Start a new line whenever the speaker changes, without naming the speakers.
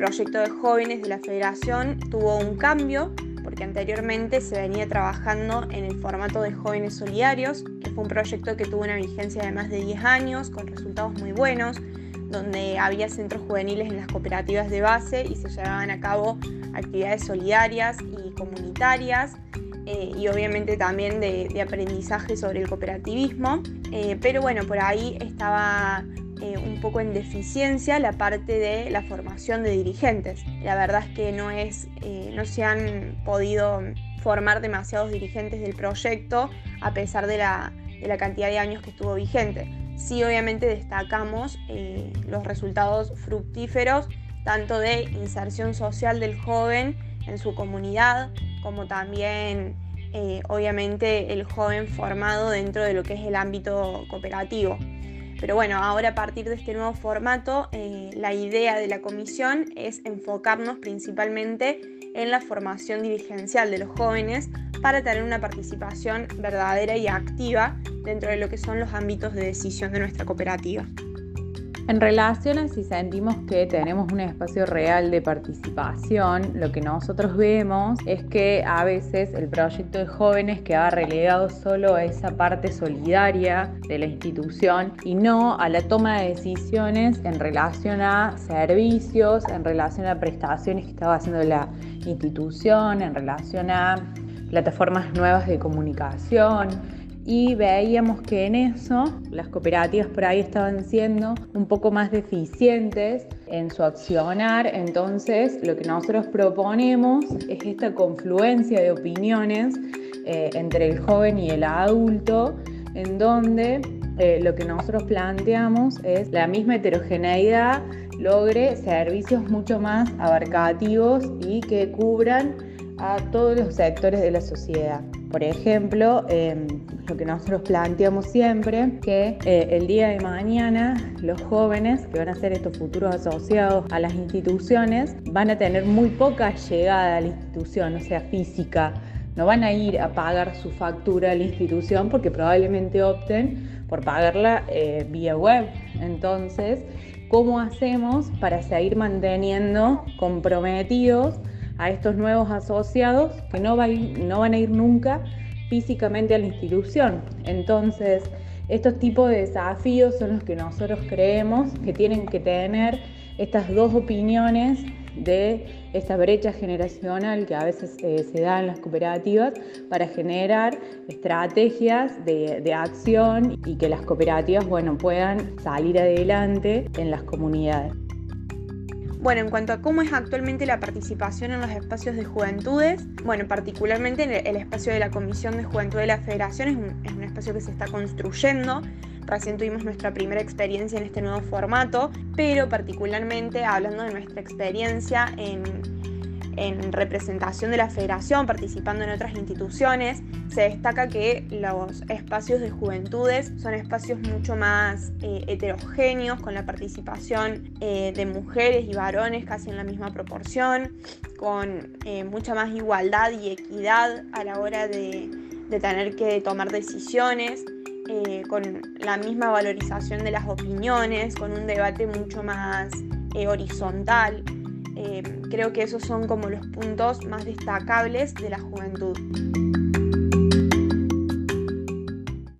proyecto de jóvenes de la federación tuvo un cambio porque anteriormente se venía trabajando en el formato de jóvenes solidarios, que fue un proyecto que tuvo una vigencia de más de 10 años, con resultados muy buenos, donde había centros juveniles en las cooperativas de base y se llevaban a cabo actividades solidarias y comunitarias. Eh, y obviamente también de, aprendizaje sobre el cooperativismo. Eh, pero bueno, por ahí estaba eh, un poco en deficiencia la parte de la formación de dirigentes. La verdad es que no, es, eh, no se han podido formar demasiados dirigentes del proyecto a pesar de la, cantidad de años que estuvo vigente. Sí, obviamente destacamos eh, los resultados fructíferos tanto de inserción social del joven en su comunidad, como también obviamente el joven formado dentro de lo que es el ámbito cooperativo. Pero bueno, ahora a partir de este nuevo formato, eh, la idea de la comisión es enfocarnos principalmente en la formación dirigencial de los jóvenes para tener una participación verdadera y activa dentro de lo que son los ámbitos de decisión de nuestra cooperativa.
En relación a si sentimos que tenemos un espacio real de participación, lo que nosotros vemos es que a veces el proyecto de jóvenes queda relegado solo a esa parte solidaria de la institución y no a la toma de decisiones en relación a servicios, en relación a prestaciones que estaba haciendo la institución, en relación a plataformas nuevas de comunicación y veíamos que en eso las cooperativas por ahí estaban siendo un poco más deficientes en su accionar, entonces lo que nosotros proponemos es esta confluencia de opiniones eh, entre el joven y el adulto, en donde eh, lo que nosotros planteamos es la misma heterogeneidad logre servicios mucho más abarcativos y que cubran a todos los sectores de la sociedad. Por ejemplo, em, lo que nosotros planteamos siempre, que eh, el día de mañana los jóvenes que van a ser estos futuros asociados a las instituciones van a tener muy poca llegada a la institución, o sea, física. No van a ir a pagar su factura a la institución porque probablemente opten por pagarla eh, vía web. Entonces, ¿cómo hacemos para seguir manteniendo comprometidos a estos nuevos asociados que no, van a ir nunca físicamente a la institución. Entonces, estos tipos de desafíos son los que nosotros creemos que tienen que tener estas dos opiniones de esta brecha generacional que a veces eh, se da en las cooperativas para generar estrategias de, de, acción y que las cooperativas bueno, puedan salir adelante en las comunidades.
Bueno, en cuanto a cómo es actualmente la participación en los espacios de juventudes, bueno, particularmente en el espacio de la Comisión de Juventud de la Federación es un, es un espacio que se está construyendo. Recién tuvimos nuestra primera experiencia en este nuevo formato, pero particularmente hablando de nuestra experiencia en en representación de la federación, participando en otras instituciones, se destaca que los espacios de juventudes son espacios mucho más eh, heterogéneos, con la participación eh, de mujeres y varones casi en la misma proporción, con eh, mucha más igualdad y equidad a la hora de, de tener que tomar decisiones. con la misma valorización de las opiniones, con un debate mucho más horizontal. Eh, creo que esos son como los puntos más destacables de la juventud.